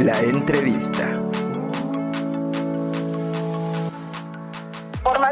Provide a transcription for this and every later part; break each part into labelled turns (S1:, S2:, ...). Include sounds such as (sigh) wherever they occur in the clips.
S1: La entrevista.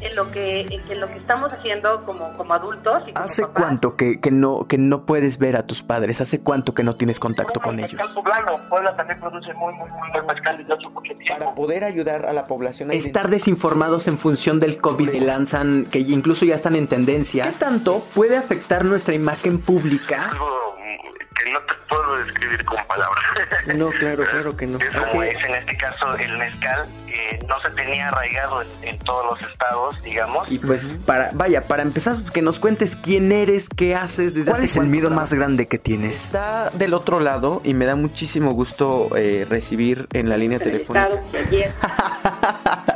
S2: en lo que, en lo que estamos haciendo como, como adultos. Y
S1: ¿Hace cuánto que, que, no, que no puedes ver a tus padres? ¿Hace cuánto que no tienes contacto con ellos?
S3: Puebla también produce muy, muy, muy buen mezcal desde hace mucho tiempo.
S1: Para poder ayudar a la población a estar desinformados en función del COVID que lanzan, que incluso ya están en tendencia, ¿qué tanto puede afectar nuestra imagen pública?
S3: que no te puedo describir con palabras.
S1: No, claro, claro que no.
S3: Es como es en este caso el mezcal, que no se tenía arraigado en, todos los estados, digamos.
S1: Y pues, para vaya, para empezar, que nos cuentes quién eres, qué haces, desde ¿cuál es el miedo más grande que tienes? Está del otro lado y me da muchísimo gusto eh, recibir en la línea telefónica. (laughs)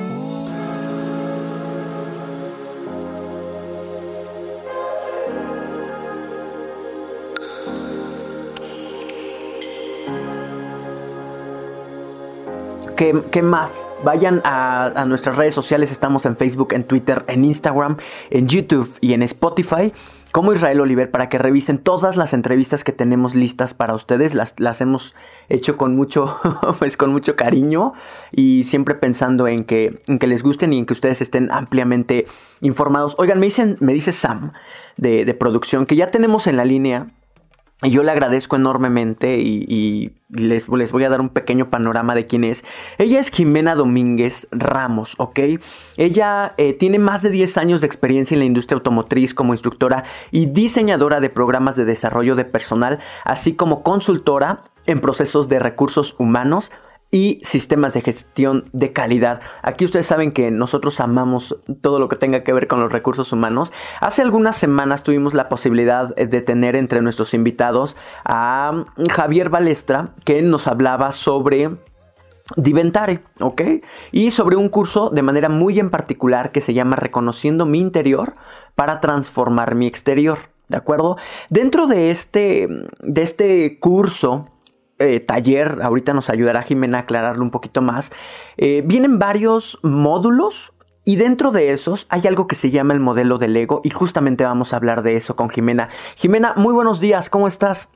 S1: ¿Qué, más? Vayan a, nuestras redes sociales, estamos en Facebook, en Twitter, en Instagram, en YouTube y en Spotify como Israel Oliver para que revisen todas las entrevistas que tenemos listas para ustedes. Las, las hemos hecho con mucho, (laughs) pues con mucho cariño y siempre pensando en que, en que les gusten y en que ustedes estén ampliamente informados. Oigan, me, dicen, me dice Sam de, de producción que ya tenemos en la línea y yo le agradezco enormemente y, les, les, voy a dar un pequeño panorama de quién es. Ella es Jimena Domínguez Ramos, ¿ok? Ella eh, tiene más de 10 años de experiencia en la industria automotriz como instructora y diseñadora de programas de desarrollo de personal, así como consultora en procesos de recursos humanos y sistemas de gestión de calidad. Aquí ustedes saben que nosotros amamos todo lo que tenga que ver con los recursos humanos. Hace algunas semanas tuvimos la posibilidad de tener entre nuestros invitados a Javier Balestra, que nos hablaba sobre Diventare, ¿ok? Y sobre un curso de manera muy en particular que se llama Reconociendo mi interior para transformar mi exterior, ¿de acuerdo? Dentro de este, de este curso eh, taller, ahorita nos ayudará Jimena a aclararlo un poquito más, eh, vienen varios módulos y dentro de esos hay algo que se llama el modelo del ego y justamente vamos a hablar de eso con Jimena. Jimena, muy buenos días, ¿cómo estás?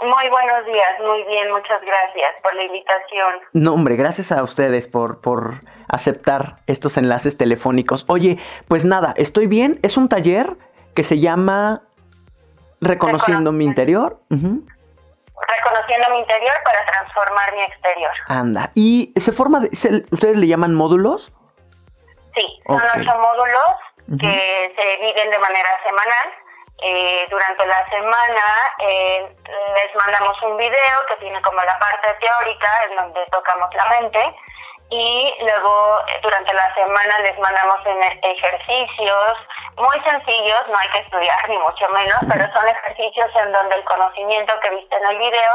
S2: Muy buenos días, muy bien, muchas gracias por la invitación.
S1: No, hombre, gracias a ustedes por, por aceptar estos enlaces telefónicos. Oye, pues nada, estoy bien, es un taller que se llama Reconociendo mi interior
S2: reconociendo mi interior para transformar mi exterior.
S1: Anda, ¿y se forma, de, ustedes le llaman módulos?
S2: Sí, son ocho módulos que se dividen de manera semanal. Eh, durante la semana eh, les mandamos un video que tiene como la parte teórica en donde tocamos la mente y luego durante la semana les mandamos ejercicios muy sencillos, no hay que estudiar ni mucho menos, pero son ejercicios en donde el conocimiento que viste en el video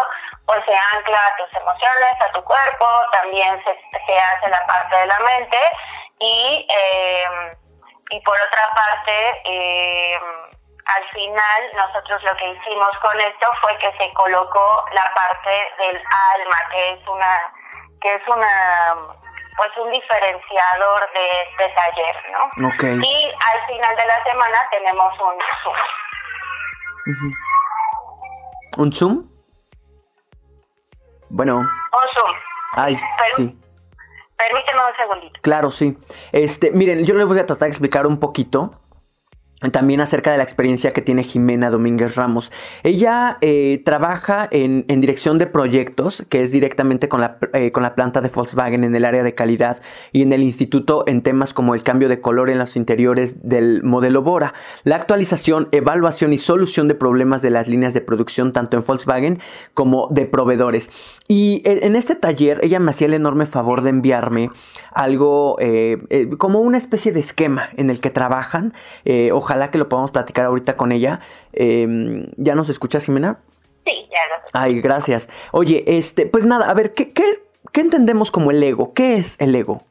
S2: pues se ancla a tus emociones, a tu cuerpo, también se, se hace la parte de la mente y eh, y por otra parte, eh, al final nosotros lo que hicimos con esto fue que se colocó la parte del alma, que es una, que es una pues un diferenciador de este taller, ¿no? Y al final de la semana tenemos un
S1: Zoom. ¿Un Zoom? Bueno. Un
S2: Zoom.
S1: Ay, sí.
S2: Permíteme un segundito.
S1: Claro, sí. Este, miren, yo les voy a tratar de explicar un poquito también acerca de la experiencia que tiene Jimena Domínguez Ramos. Ella eh, trabaja en, dirección de proyectos, que es directamente con la, eh, con la planta de Volkswagen en el área de calidad y en el instituto en temas como el cambio de color en los interiores del modelo Bora, la actualización, evaluación y solución de problemas de las líneas de producción tanto en Volkswagen como de proveedores. Y en, este taller ella me hacía el enorme favor de enviarme algo eh, como una especie de esquema en el que trabajan ojalá que lo podamos platicar ahorita con ella. Em, ¿Ya nos escuchas, Jimena?
S2: Sí, ya lo
S1: Ay, gracias. Oye, este, pues nada, a ver, ¿qué, qué, qué entendemos como el ego? ¿Qué es el ego?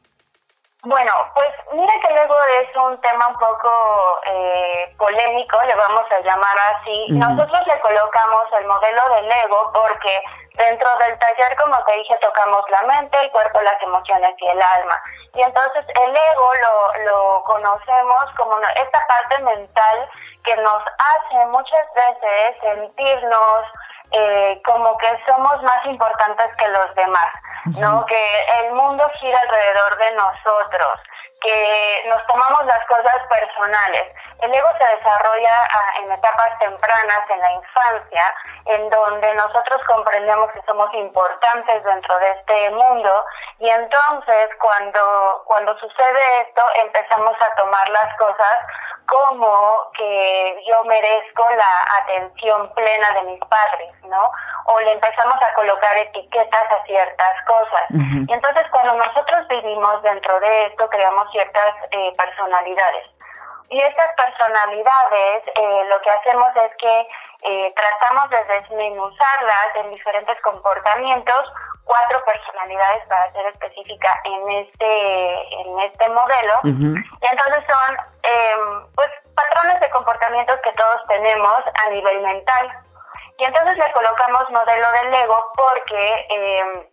S2: Bueno, pues mira que el ego es un tema un poco eh, polémico, le vamos a llamar así. Nosotros le colocamos el modelo del ego porque dentro del taller, como te dije, tocamos la mente, el cuerpo, las emociones y el alma. Y entonces el ego lo, lo conocemos como esta parte mental que nos hace muchas veces sentirnos eh, como que somos más importantes que los demás, ¿no? Que el mundo gira alrededor de nosotros, que nos tomamos las cosas personales. El ego se desarrolla ah, en etapas tempranas, en la infancia, en donde nosotros comprendemos que somos importantes dentro de este mundo y entonces cuando, cuando sucede esto empezamos a tomar las cosas como que yo merezco la atención plena de mis padres, ¿no? O le empezamos a colocar etiquetas a ciertas cosas. Y entonces cuando nosotros vivimos dentro de esto, creamos ciertas eh, personalidades. Y estas personalidades eh, lo que hacemos es que eh, tratamos de desmenuzarlas en diferentes comportamientos, cuatro personalidades para ser específica en este, en este modelo. Y entonces son em, pues patrones de comportamientos que todos tenemos a nivel mental. Y entonces le colocamos modelo del ego porque em,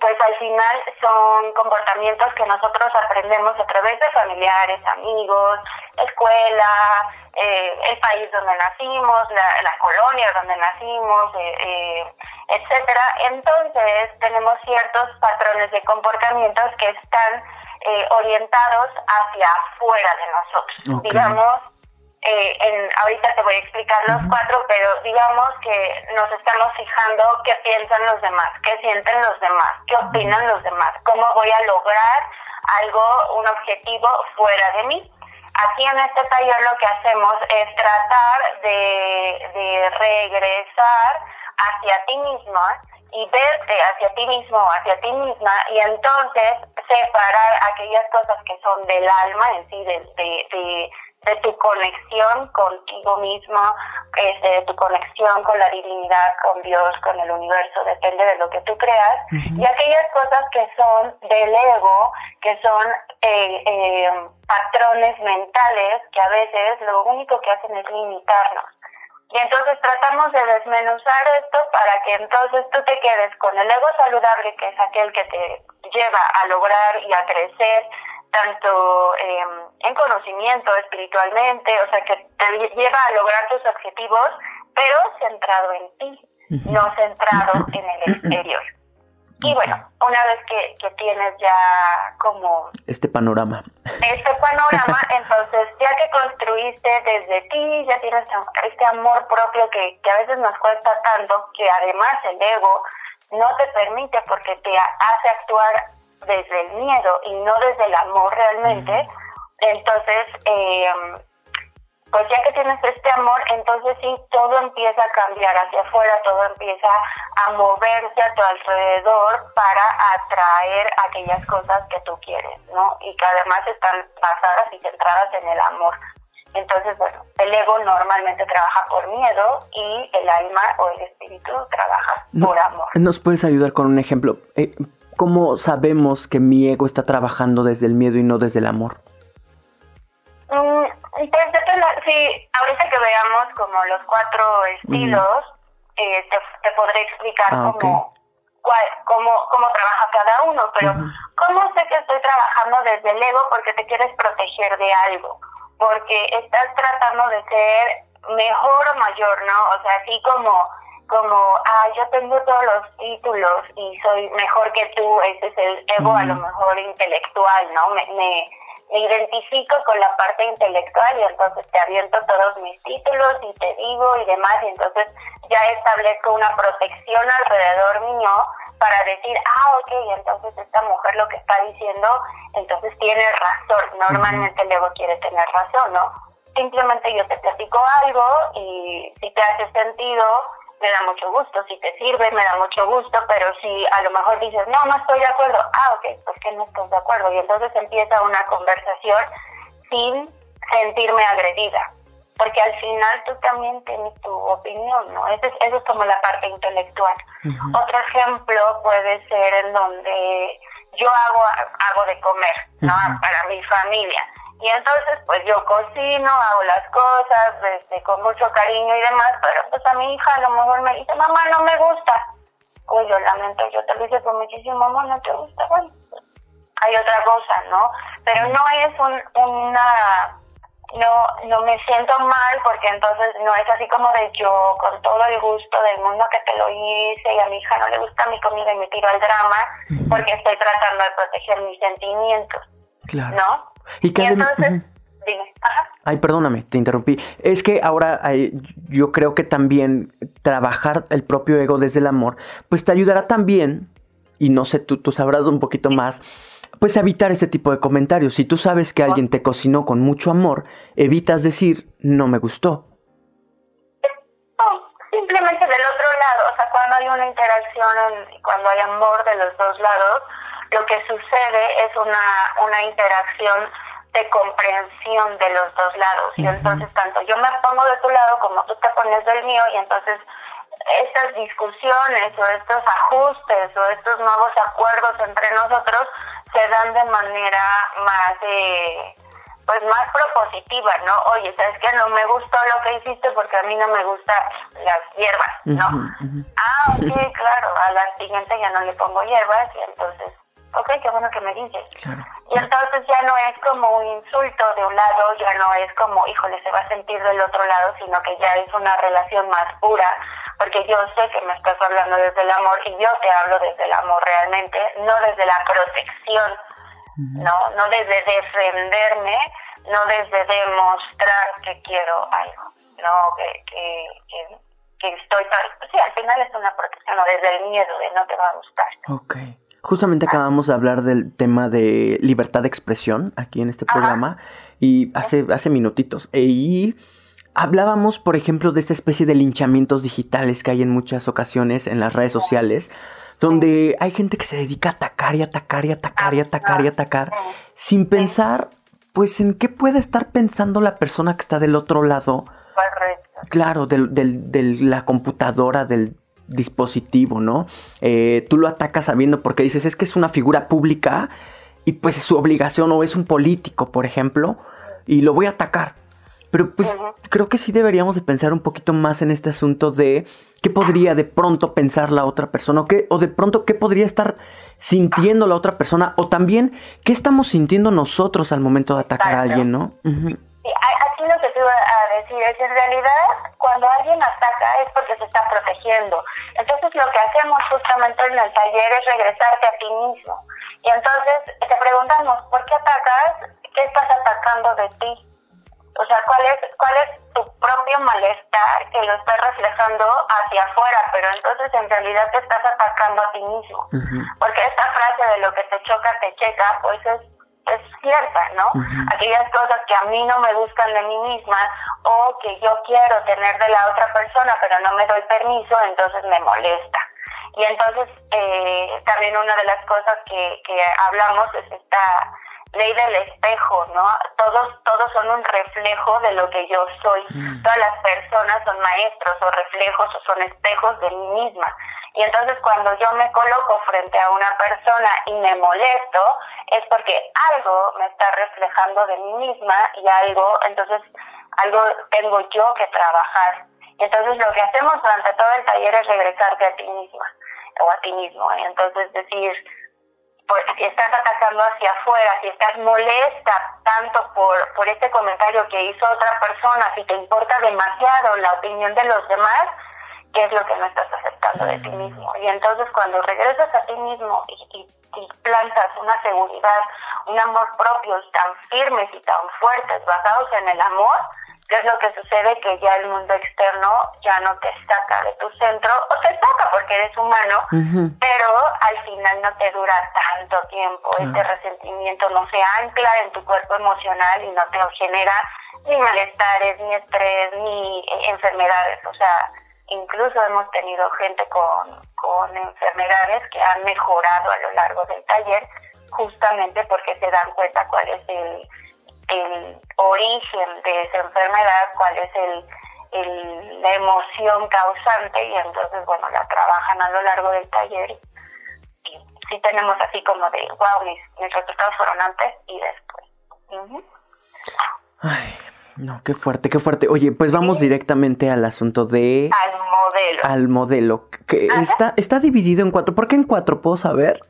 S2: pues al final son comportamientos que nosotros aprendemos a través de familiares, amigos, escuela, eh, el país donde nacimos, la, colonia donde nacimos, eh, eh, etcétera. Entonces tenemos ciertos patrones de comportamientos que están orientados hacia afuera de nosotros. Digamos, eh, en, ahorita te voy a explicar los cuatro, pero digamos que nos estamos fijando qué piensan los demás, qué sienten los demás, qué opinan los demás, cómo voy a lograr algo, un objetivo fuera de mí. Aquí en este taller lo que hacemos es tratar de, de regresar hacia ti misma y verte hacia ti mismo, hacia ti misma, y entonces separar aquellas cosas que son del alma en sí, de, de de tu conexión contigo mismo, este, de tu conexión con la divinidad, con Dios, con el universo, depende de lo que tú creas, y aquellas cosas que son del ego, que son eh, eh, patrones mentales que a veces lo único que hacen es limitarnos. Y entonces tratamos de desmenuzar esto para que entonces tú te quedes con el ego saludable, que es aquel que te lleva a lograr y a crecer tanto em, en conocimiento, espiritualmente, o sea, que te lleva a lograr tus objetivos, pero centrado en ti, no centrado (clears throat) en el exterior. Y bueno, una vez que, que tienes ya como...
S1: Este panorama.
S2: Este panorama, (laughs) entonces ya que construiste desde ti, ya tienes este amor propio que, que a veces nos cuesta tanto, que además el ego no te permite porque te hace actuar desde el miedo y no desde el amor realmente, entonces, eh, pues ya que tienes este amor, entonces sí, todo empieza a cambiar hacia afuera, todo empieza a moverse a tu alrededor para atraer aquellas cosas que tú quieres, ¿no? Y que además están basadas y centradas en el amor. Entonces, bueno, el ego normalmente trabaja por miedo y el alma o el espíritu trabaja por amor.
S1: ¿Nos puedes ayudar con un ejemplo? Eh, ¿Cómo sabemos que mi ego está trabajando desde el miedo y no desde el amor?
S2: Pues depende, sí, ahorita que veamos como los cuatro estilos, eh, te, te, podré explicar ah, cómo, cómo, cómo trabaja cada uno, pero ¿cómo sé que estoy trabajando desde el ego porque te quieres proteger de algo? Porque estás tratando de ser mejor o mayor, ¿no? O sea, así como como, ah, yo tengo todos los títulos y soy mejor que tú, ese es el ego a lo mejor intelectual, ¿no? Me, me, me, identifico con la parte intelectual y entonces te aviento todos mis títulos y te digo y demás, y entonces ya establezco una protección alrededor mío para decir, ah, ok, entonces esta mujer lo que está diciendo, entonces tiene razón. Normalmente el ego quiere tener razón, ¿no? Simplemente yo te platico algo y si te hace sentido, me da mucho gusto, si te sirve, me da mucho gusto, pero si a lo mejor dices, no, no estoy de acuerdo, ah, ok, pues que no estás de acuerdo, y entonces empieza una conversación sin sentirme agredida, porque al final tú también tienes tu opinión, ¿no? Eso es, eso es como la parte intelectual. Otro ejemplo puede ser en donde yo hago, hago de comer, ¿no? Para mi familia y entonces, pues yo cocino, hago las cosas este, con mucho cariño y demás, pero pues a mi hija a lo mejor me dice, mamá, no me gusta. Pues yo lamento, yo te lo hice con muchísimo amor, no te gusta, bueno, pues, hay otra cosa, ¿no? Pero no es un, una, no, no me siento mal porque entonces no es así como de yo con todo el gusto del mundo que te lo hice y a mi hija no le gusta mi comida y me tiro al drama porque estoy tratando de proteger mis sentimientos, claro. ¿no? Y, entonces,
S1: Ay, perdóname, te interrumpí. Es que ahora yo creo que también trabajar el propio ego desde el amor, pues te ayudará también, y no sé, tú, tú sabrás un poquito más, pues evitar este tipo de comentarios. Si tú sabes que alguien te cocinó con mucho amor, evitas decir, no me gustó.
S2: simplemente del otro lado, o sea, cuando hay una interacción, cuando hay amor de los dos lados, lo que sucede es una, una interacción de comprensión de los dos lados. Y entonces tanto yo me pongo de tu lado como tú te pones del mío y entonces estas discusiones o estos ajustes o estos nuevos acuerdos entre nosotros se dan de manera más eh, pues más propositiva, ¿no? Oye, ¿sabes qué? No me gustó lo que hiciste porque a mí no me gustan las hierbas, ¿no? Ah, ok, claro, a la siguiente ya no le pongo hierbas y entonces ok, qué bueno que me dices. Y entonces ya no es como un insulto de un lado, ya no es como, híjole, se va a sentir del otro lado, sino que ya es una relación más pura, porque yo sé que me estás hablando desde el amor y yo te hablo desde el amor realmente, no desde la protección, ¿no? No desde defenderme, no desde demostrar que quiero algo, ¿no? Que, que, que, que estoy, sí, al final es una protección, o desde el miedo de no te va a gustar.
S1: Ok. Justamente acabamos de hablar del tema de libertad de expresión aquí en este programa y hace, hace minutitos. E, y hablábamos, por ejemplo, de esta especie de linchamientos digitales que hay en muchas ocasiones en las redes sociales, donde hay gente que se dedica a atacar y atacar y atacar y atacar y atacar sin pensar, pues, en qué puede estar pensando la persona que está del otro lado. Claro, de la computadora, del dispositivo, ¿no? Eh, tú lo atacas sabiendo porque dices, es que es una figura pública y pues es su obligación o es un político, por ejemplo, y lo voy a atacar. Pero pues creo que sí deberíamos de pensar un poquito más en este asunto de qué podría de pronto pensar la otra persona o, qué, o de pronto qué podría estar sintiendo la otra persona o también qué estamos sintiendo nosotros al momento de atacar a alguien, ¿no?
S2: aquí lo que te iba a decir es en realidad cuando alguien ataca es porque se está protegiendo. Entonces lo que hacemos justamente en el taller es regresarte a ti mismo. Y entonces te preguntamos, ¿por qué atacas? ¿Qué estás atacando de ti? O sea, ¿cuál es, cuál es tu propio malestar que lo estás reflejando hacia afuera? Pero entonces en realidad te estás atacando a ti mismo. Porque esta frase de lo que te choca, te checa, pues es es cierta, ¿no? Aquellas cosas que a mí no me gustan de mí misma o que yo quiero tener de la otra persona, pero no me doy permiso, entonces me molesta. Y entonces eh, también una de las cosas que, que hablamos es esta ley del espejo, ¿no? Todos, todos son un reflejo de lo que yo soy. Mm. Todas las personas son maestros o reflejos o son espejos de mí misma. Y entonces cuando yo me coloco frente a una persona y me molesto, es porque algo me está reflejando de mí misma y algo, entonces algo tengo yo que trabajar. Entonces lo que hacemos durante todo el taller es regresarte a ti misma o a ti mismo. Y entonces decir, pues, si estás atacando hacia afuera, si estás molesta tanto por, por este comentario que hizo otra persona, si te importa demasiado la opinión de los demás, ¿qué es lo que no estás aceptando de ti mismo? Y entonces cuando regresas a ti mismo y, y, y plantas una seguridad, un amor propio tan firmes y tan fuertes, basados en el amor, ¿Qué es lo que sucede? Que ya el mundo externo ya no te saca de tu centro, o te saca porque eres humano, pero al final no te dura tanto tiempo. Este resentimiento no se ancla en tu cuerpo emocional y no te genera ni malestares, ni estrés, ni eh, enfermedades. O sea, incluso hemos tenido gente con, con enfermedades que han mejorado a lo largo del taller justamente porque se dan cuenta cuál es el el origen de esa enfermedad, cuál es el, el, la emoción causante y entonces, bueno, la trabajan a lo largo del taller y sí tenemos así como de, wow, mis, mis resultados fueron antes y después.
S1: Ay, no, qué fuerte, qué fuerte. Oye, pues vamos directamente al asunto de...
S2: Al modelo.
S1: Al modelo. Que está, está dividido en cuatro. ¿Por qué en cuatro? ¿Puedo saber?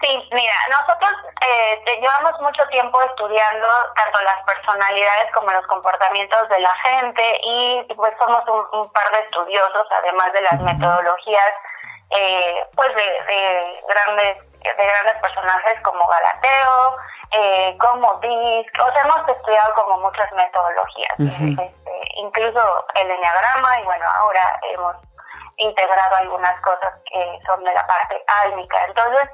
S2: Sí, mira, nosotros eh, llevamos mucho tiempo estudiando tanto las personalidades como los comportamientos de la gente y pues somos un, par de estudiosos, además de las metodologías eh, pues de, grandes de grandes personajes como Galateo, eh, como Disc, o sea, hemos estudiado como muchas metodologías, este, incluso el enneagrama y bueno, ahora hemos integrado algunas cosas que son de la parte álmica. Entonces,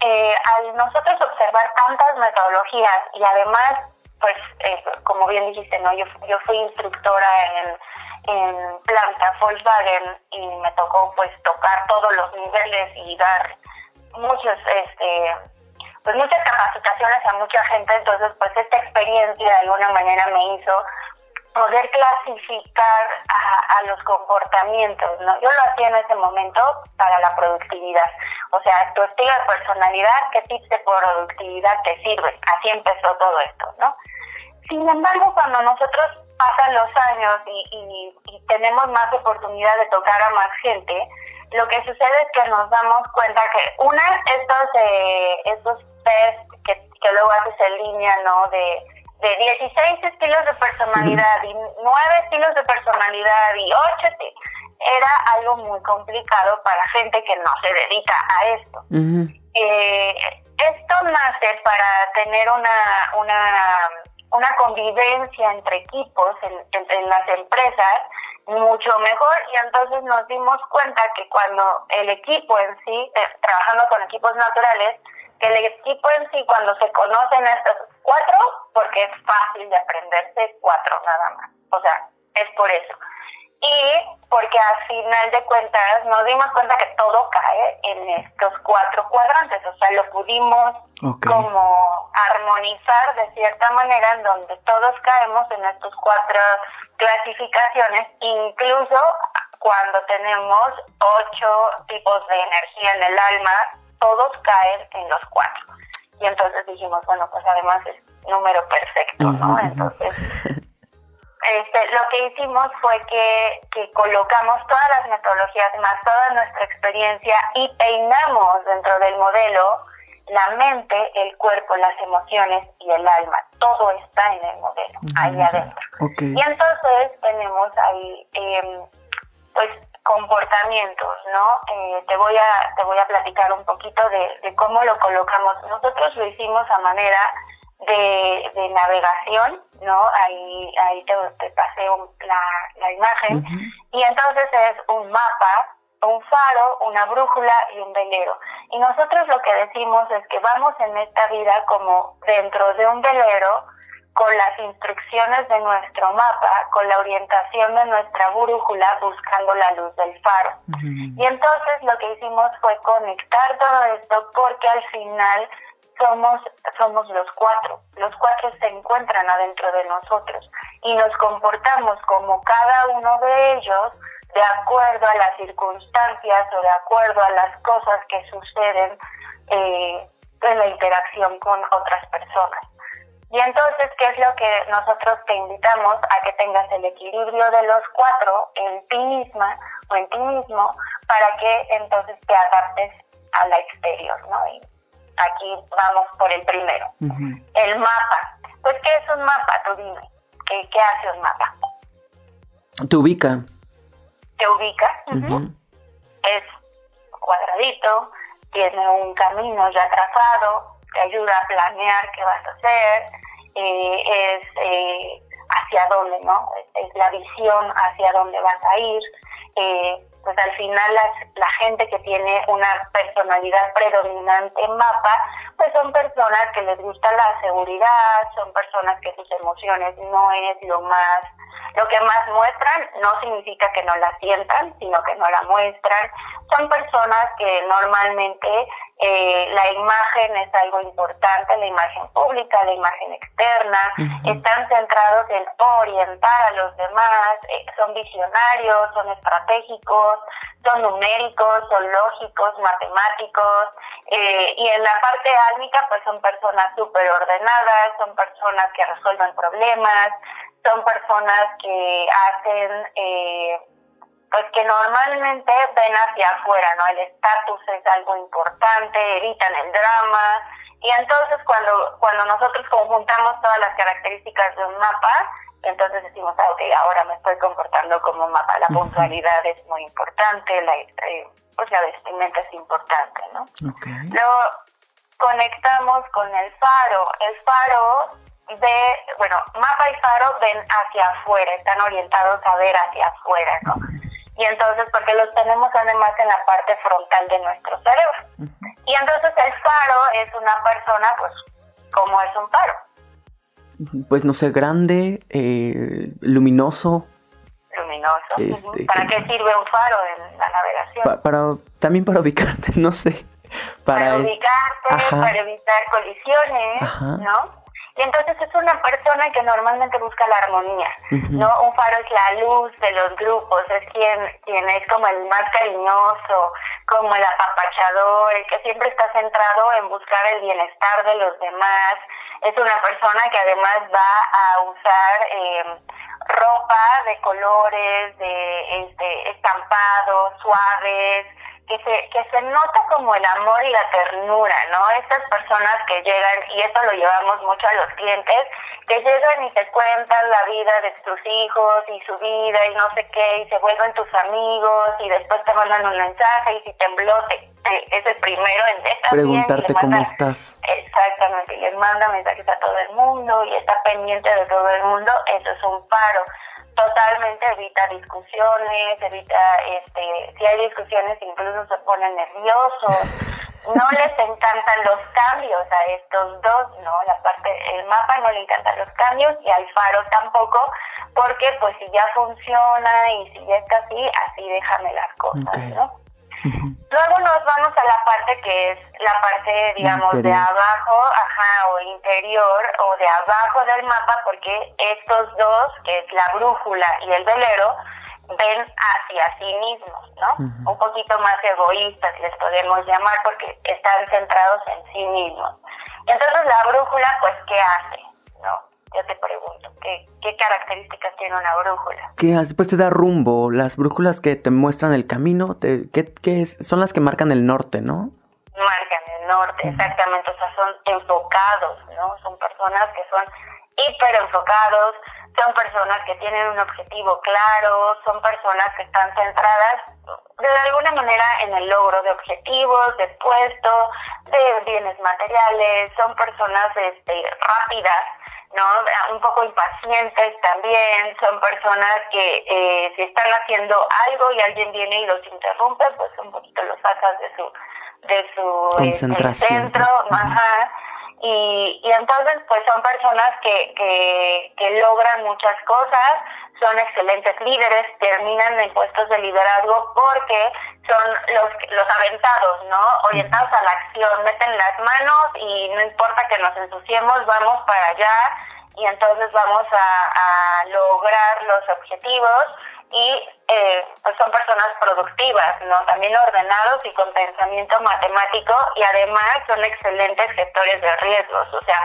S2: eh, al nosotros observar tantas metodologías y además, pues, eh, como bien dijiste, ¿no? Yo, yo fui instructora en, en planta Volkswagen y me tocó, pues, tocar todos los niveles y dar muchos, este, pues, muchas capacitaciones a mucha gente. Entonces, pues, esta experiencia de alguna manera me hizo poder clasificar a, los comportamientos, ¿no? Yo lo hacía en ese momento para la productividad. O sea, tu estilo de personalidad, qué tips de productividad te sirve. Así empezó todo esto, ¿no? Sin embargo, cuando nosotros pasan los años y, y, tenemos más oportunidad de tocar a más gente, lo que sucede es que nos damos cuenta que una, estos, eh, estos test que, que luego haces en línea, ¿no? De de 16 estilos de personalidad y 9 estilos de personalidad y 8 era algo muy complicado para gente que no se dedica a esto. eh, esto nace para tener una, una, una convivencia entre equipos en, en, las empresas mucho mejor y entonces nos dimos cuenta que cuando el equipo en sí, eh, trabajando con equipos naturales, que el equipo en sí cuando se conocen estos cuatro, porque es fácil de aprenderse cuatro nada más. O sea, es por eso. Y porque al final de cuentas nos dimos cuenta que todo cae en estos cuatro cuadrantes, o sea, lo pudimos como armonizar de cierta manera en donde todos caemos en estos cuatro clasificaciones, incluso cuando tenemos ocho tipos de energía en el alma, todos caen en los cuatro. Y entonces dijimos, bueno, pues además es número perfecto, ¿no? Entonces, este, lo que hicimos fue que, que colocamos todas las metodologías más toda nuestra experiencia y peinamos dentro del modelo la mente, el cuerpo, las emociones y el alma. Todo está en el modelo, ahí adentro. Y entonces tenemos ahí, eh, pues, comportamientos, ¿no? Eh, te voy a te voy a platicar un poquito de, de, cómo lo colocamos. Nosotros lo hicimos a manera de, de navegación, ¿no? Ahí ahí te, te pasé la, la imagen y entonces es un mapa, un faro, una brújula y un velero. Y nosotros lo que decimos es que vamos en esta vida como dentro de un velero con las instrucciones de nuestro mapa, con la orientación de nuestra brújula, buscando la luz del faro. Y entonces lo que hicimos fue conectar todo esto porque al final somos, somos los cuatro. Los cuatro se encuentran adentro de nosotros y nos comportamos como cada uno de ellos de acuerdo a las circunstancias o de acuerdo a las cosas que suceden eh, en la interacción con otras personas. Y entonces, ¿qué es lo que nosotros te invitamos a que tengas el equilibrio de los cuatro en ti misma o en ti mismo para que entonces te adaptes a la exterior, ¿no? Y aquí vamos por el primero. El mapa. Pues, ¿qué es un mapa? Tú dime. ¿Qué, qué hace un mapa?
S1: Te ubica.
S2: Te ubica. Es cuadradito, tiene un camino ya trazado, te ayuda a planear qué vas a hacer, eh, es eh, hacia dónde, ¿no? Es, la visión hacia dónde vas a ir. Eh, pues al final la gente que tiene una personalidad predominante en mapa, pues son personas que les gusta la seguridad, son personas que sus emociones no es lo más lo que más muestran. No significa que no la sientan, sino que no la muestran. Son personas que normalmente eh, la imagen es algo importante, la imagen pública, la imagen externa, están centrados en orientar a los demás, eh, son visionarios, son estratégicos, son numéricos, son lógicos, matemáticos, eh, y en la parte álmica pues son personas súper ordenadas, son personas que resuelven problemas, son personas que hacen, eh, pues que normalmente ven hacia afuera, ¿no? El estatus es algo importante, evitan el drama. Y entonces cuando, cuando nosotros conjuntamos todas las características de un mapa, entonces decimos, ah, ok, ahora me estoy comportando como mapa. La puntualidad es muy importante, la, eh, pues la vestimenta es importante, ¿no? Luego conectamos con el faro. El faro ve, bueno, mapa y faro ven hacia afuera, están orientados a ver hacia afuera, ¿no? Y entonces, porque los tenemos además en la parte frontal de nuestro cerebro. Y entonces el faro es una persona, pues, como es un faro.
S1: Pues no sé, grande, eh, luminoso.
S2: Luminoso. Este, ¿Para qué sirve un faro en la navegación?
S1: para, también para ubicarte, (laughs) no sé.
S2: Para, ubicarte, para evitar colisiones, ¿no? Y entonces es una persona que normalmente busca la armonía, ¿no? Un faro es la luz de los grupos, es quien, quien es como el más cariñoso, como el apapachador, el que siempre está centrado en buscar el bienestar de los demás. Es una persona que además va a usar eh, ropa de colores, de este, estampados, suaves, que se, que se nota como el amor y la ternura, ¿no? Estas personas que llegan, y esto lo llevamos mucho a los clientes, que llegan y te cuentan la vida de tus hijos y su vida y no sé qué, y se vuelven tus amigos y después te mandan un mensaje y si tembló, te, es el primero en
S1: estar Preguntarte cómo estás.
S2: Exactamente, y les manda mensajes a todo el mundo y está pendiente de todo el mundo, eso es un paro totalmente evita discusiones, evita, este, si hay discusiones incluso se ponen nerviosos, (laughs) no les encantan los cambios a estos dos, ¿no? La parte, el mapa no le encantan los cambios y al faro tampoco, porque pues si ya funciona y si ya está así, así déjame las cosas, ¿no? Luego nos vamos a la parte que es la parte, digamos, de abajo, ajá, o interior, o de abajo del mapa, porque estos dos, que es la brújula y el velero, ven hacia sí mismos, ¿no? Un poquito más egoístas, les podemos llamar, porque están centrados en sí mismos. Entonces la brújula, pues, ¿qué hace? Yo te pregunto, ¿qué, características tiene una brújula?
S1: Que después te da rumbo, las brújulas que te muestran el camino, te, ¿qué, qué es? son las que marcan el norte, ¿no?
S2: Marcan el norte, exactamente, o sea, son enfocados, ¿no? Son personas que son hiper enfocados, son personas que tienen un objetivo claro, son personas que están centradas de alguna manera en el logro de objetivos, de puestos, de bienes materiales, son personas este, rápidas, ¿no? Un poco impacientes también, son personas que eh, si están haciendo algo y alguien viene y los interrumpe, pues un poquito los sacas de su de su
S1: este,
S2: centro, ajá. Y, y entonces, pues son personas que, que, que logran muchas cosas, son excelentes líderes, terminan en puestos de liderazgo porque son los, los aventados, ¿no? Orientados a la acción, meten las manos y no importa que nos ensuciemos, vamos para allá y entonces vamos a, lograr los objetivos y eh, pues son personas productivas, ¿no? También ordenados y con pensamiento matemático y además son excelentes gestores de riesgos, o sea,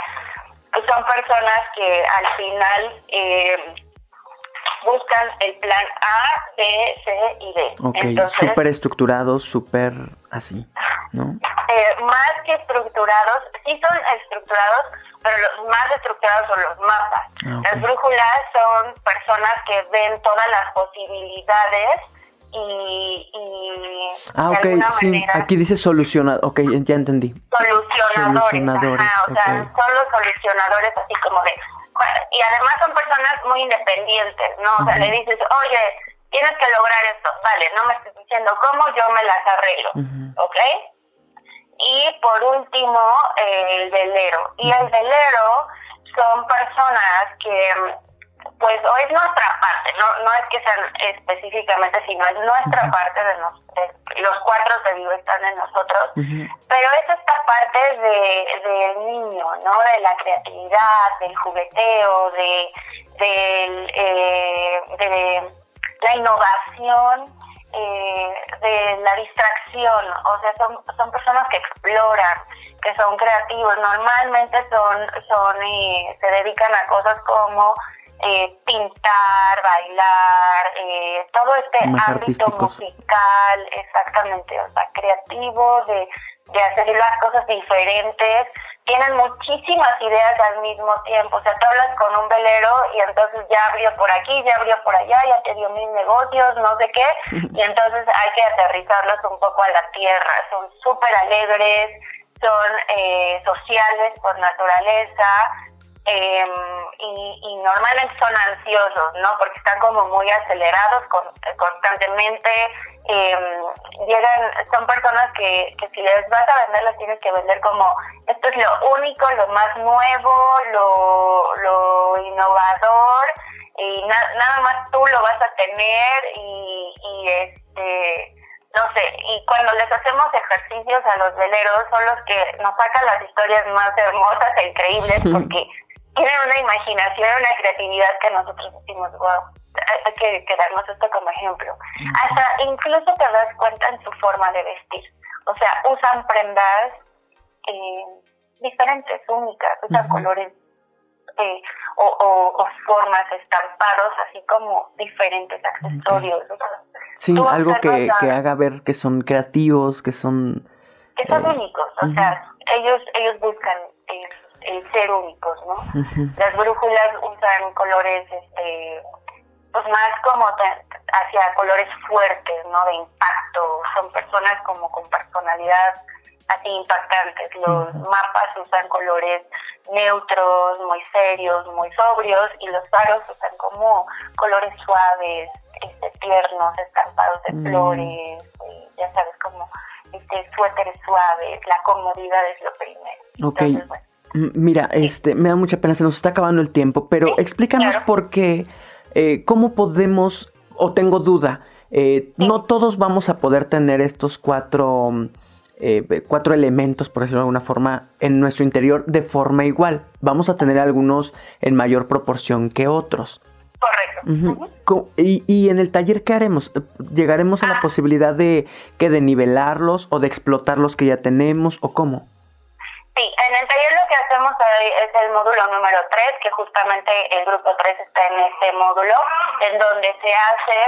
S2: son personas que al final eh, buscan el plan A, B, C y D.
S1: Ok, súper estructurados, súper así, ¿no?
S2: Eh, más que estructurados, sí son estructurados, pero los más estructurados son los mapas. Ah, las brújulas son personas que ven todas las posibilidades y... y
S1: ah, ok, sí, aquí dice solucionado, ok, ya entendí.
S2: Solucionadores, solucionadores o sea, son los solucionadores así como de y además son personas muy independientes, ¿no? O sea, le dices, oye, tienes que lograr esto, vale, no me estés diciendo cómo, yo me las arreglo, ¿ok? Y por último, el velero. Y el velero son personas que pues o es nuestra parte, no, no es que sean específicamente, sino es nuestra parte de, los cuatro de vivo están en nosotros, pero es esta parte de, del niño, ¿no? De la creatividad, del jugueteo, de, de, eh, de la innovación, eh, de la distracción, o sea, son, son personas que exploran, que son creativos, normalmente son, son eh, se dedican a cosas como eh, pintar, bailar, eh, todo este ámbito musical, exactamente, o sea, creativo, de, de hacer las cosas diferentes, tienen muchísimas ideas al mismo tiempo, o sea, tú hablas con un velero y entonces ya abrió por aquí, ya abrió por allá, ya te dio mil negocios, no sé qué, y (laughs) entonces hay que aterrizarlos un poco a la tierra, son súper alegres, son eh, sociales por naturaleza, eh, y, y, normalmente son ansiosos, ¿no? Porque están como muy acelerados con, constantemente. Eh, llegan, son personas que, que si les vas a vender, las tienes que vender como esto es lo único, lo más nuevo, lo, lo innovador y nada más tú lo vas a tener y, y este no sé, y cuando les hacemos ejercicios a los veleros son los que nos sacan las historias más hermosas e increíbles (laughs) porque tienen una imaginación, una creatividad que nosotros decimos, wow, hay que quedarnos esto como ejemplo. Hasta incluso te das cuenta en su forma de vestir. O sea, usan prendas eh, diferentes, únicas, usan colores eh, o, formas, estampados, así como diferentes accesorios.
S1: sí, algo que, que, haga ver que son creativos, que son...
S2: Que son eh, únicos, o sea, ellos, ellos buscan el ser únicos, ¿no? Las brújulas usan colores, este, pues más como hacia colores fuertes, ¿no? De impacto, son personas como con personalidad así impactantes. Los mapas usan colores neutros, muy serios, muy sobrios, y los faros usan como colores suaves, este, tiernos, estampados de flores, ya sabes, como este, suéteres suaves, la comodidad es lo primero.
S1: Ok. Mira, este, me da mucha pena, se nos está acabando el tiempo, pero explícanos por qué, eh, cómo podemos, o tengo duda, eh, no todos vamos a poder tener estos cuatro, eh, cuatro elementos, por decirlo de alguna forma, en nuestro interior de forma igual. Vamos a tener algunos en mayor proporción que otros.
S2: Correcto.
S1: y, y, en el taller, ¿qué haremos? ¿Llegaremos a la ah. posibilidad de que de nivelarlos o de explotar los que ya tenemos o cómo?
S2: Sí, en el taller lo que hacemos es el módulo número 3, que justamente el grupo 3 está en este módulo, en donde se hace,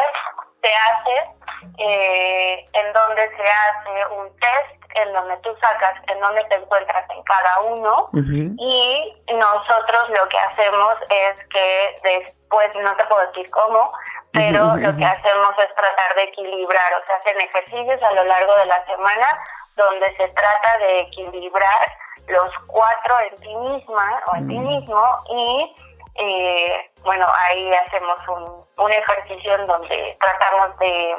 S2: se hace, eh, en donde se hace un test, en donde tú sacas en donde te encuentras en cada uno, y nosotros lo que hacemos es que después, no te puedo decir cómo, pero lo que hacemos es tratar de equilibrar, o sea, hacen ejercicios a lo largo de la semana donde se trata de equilibrar los cuatro en ti misma o en ti mm. mismo y eh, bueno, ahí hacemos un, un ejercicio en donde tratamos de,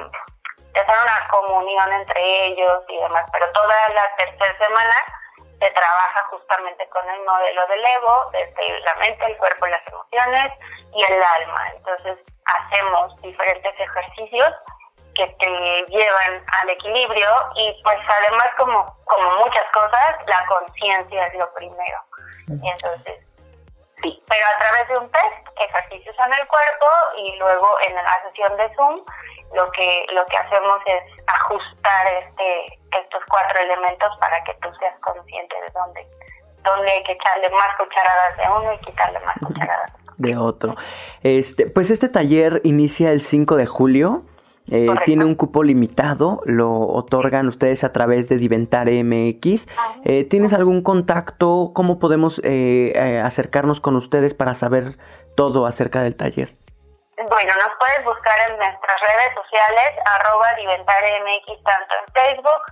S2: hacer una comunión entre ellos y demás, pero toda la tercera semana se trabaja justamente con el modelo del ego, desde la mente, el cuerpo, las emociones y el alma. Entonces hacemos diferentes ejercicios que te llevan al equilibrio y pues además como, como muchas cosas, la conciencia es lo primero. Entonces, sí, pero a través de un test, ejercicios en el cuerpo y luego en la sesión de Zoom, lo que, lo que hacemos es ajustar este, estos cuatro elementos para que tú seas consciente de dónde, dónde hay que echarle más cucharadas de uno y quitarle más cucharadas
S1: de otro. Este, pues este taller inicia el 5 de julio. Eh, tiene un cupo limitado, lo otorgan ustedes a través de Diventar MX. Eh, ¿Tienes algún contacto? ¿Cómo podemos eh, acercarnos con ustedes para saber todo acerca del taller?
S2: Bueno, nos puedes buscar en nuestras redes sociales, arroba MX, tanto en Facebook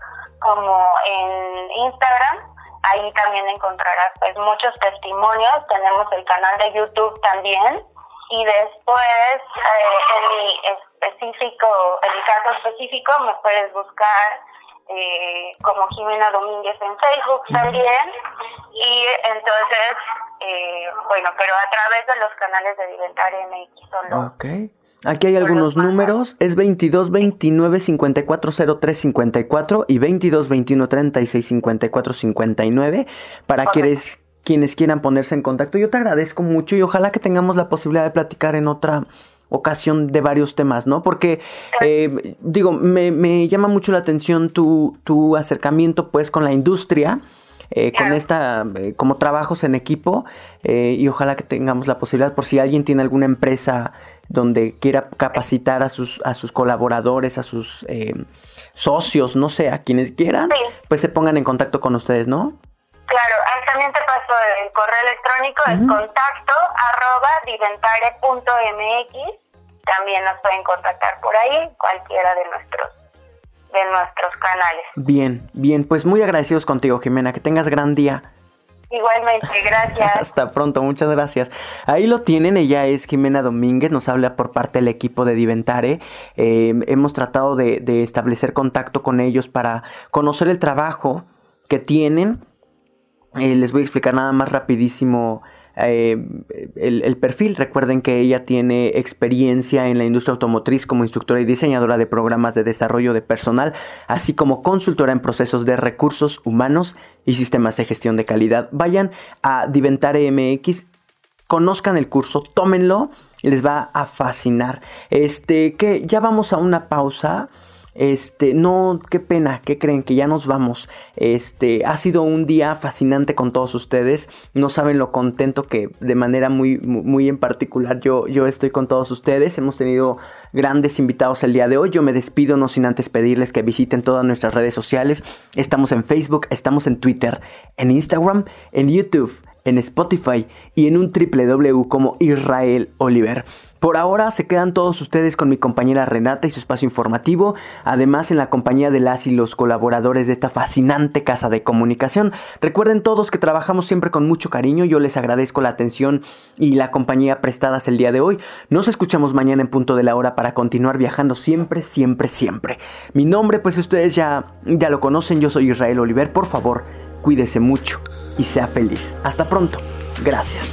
S2: como en Instagram. Ahí también encontrarás pues muchos testimonios. Tenemos el canal de YouTube también. Y después, eh, en específico, en mi caso específico, me puedes buscar eh, como Jimena Domínguez en Facebook también. Y entonces, eh, bueno, pero a través de los canales de Diventaria MX solo.
S1: Ok. Aquí hay algunos números, es 22 29 54 03 54 y 22 21 36 54 59 para quienes, quienes quieran ponerse en contacto. Yo te agradezco mucho y ojalá que tengamos la posibilidad de platicar en otra ocasión de varios temas, ¿no? Porque, eh, digo, me, me, llama mucho la atención tu, tu acercamiento pues con la industria. Eh, con esta, eh, como trabajos en equipo y ojalá que tengamos la posibilidad por si alguien tiene alguna empresa donde quiera capacitar a sus, a sus colaboradores, a sus socios, no sé, a quienes quieran, pues se pongan en contacto con ustedes, ¿no?
S2: Claro, también te el correo electrónico, es contacto arroba diventare.mx. También nos pueden contactar por ahí, cualquiera de nuestros de nuestros canales.
S1: Bien, bien, pues muy agradecidos contigo, Jimena, que tengas gran día.
S2: Igualmente, (laughs) gracias.
S1: Hasta pronto, muchas gracias. Ahí lo tienen, ella es Jimena Domínguez, nos habla por parte del equipo de Diventare. Eh, hemos tratado de, de establecer contacto con ellos para conocer el trabajo que tienen eh, les voy a explicar nada más rapidísimo eh, el, perfil. Recuerden que ella tiene experiencia en la industria automotriz como instructora y diseñadora de programas de desarrollo de personal, así como consultora en procesos de recursos humanos y sistemas de gestión de calidad. Vayan a Diventare MX, conozcan el curso, tómenlo, les va a fascinar. Este, que ya vamos a una pausa. Este, no, qué pena, ¿qué creen? Que ya nos vamos. Este, ha sido un día fascinante con todos ustedes. No saben lo contento que de manera muy, muy en particular yo, yo estoy con todos ustedes. Hemos tenido grandes invitados el día de hoy. Yo me despido no sin antes pedirles que visiten todas nuestras redes sociales. Estamos en Facebook, estamos en Twitter, en Instagram, en YouTube, en Spotify y en un www como Israel Oliver. Por ahora se quedan todos ustedes con mi compañera Renata y su espacio informativo, además en la compañía de las y los colaboradores de esta fascinante casa de comunicación. Recuerden todos que trabajamos siempre con mucho cariño, yo les agradezco la atención y la compañía prestadas el día de hoy. Nos escuchamos mañana en punto de la hora para continuar viajando siempre, siempre, siempre. Mi nombre pues ustedes ya, ya lo conocen, yo soy Israel Oliver, por favor, cuídese mucho y sea feliz. Hasta pronto. Gracias.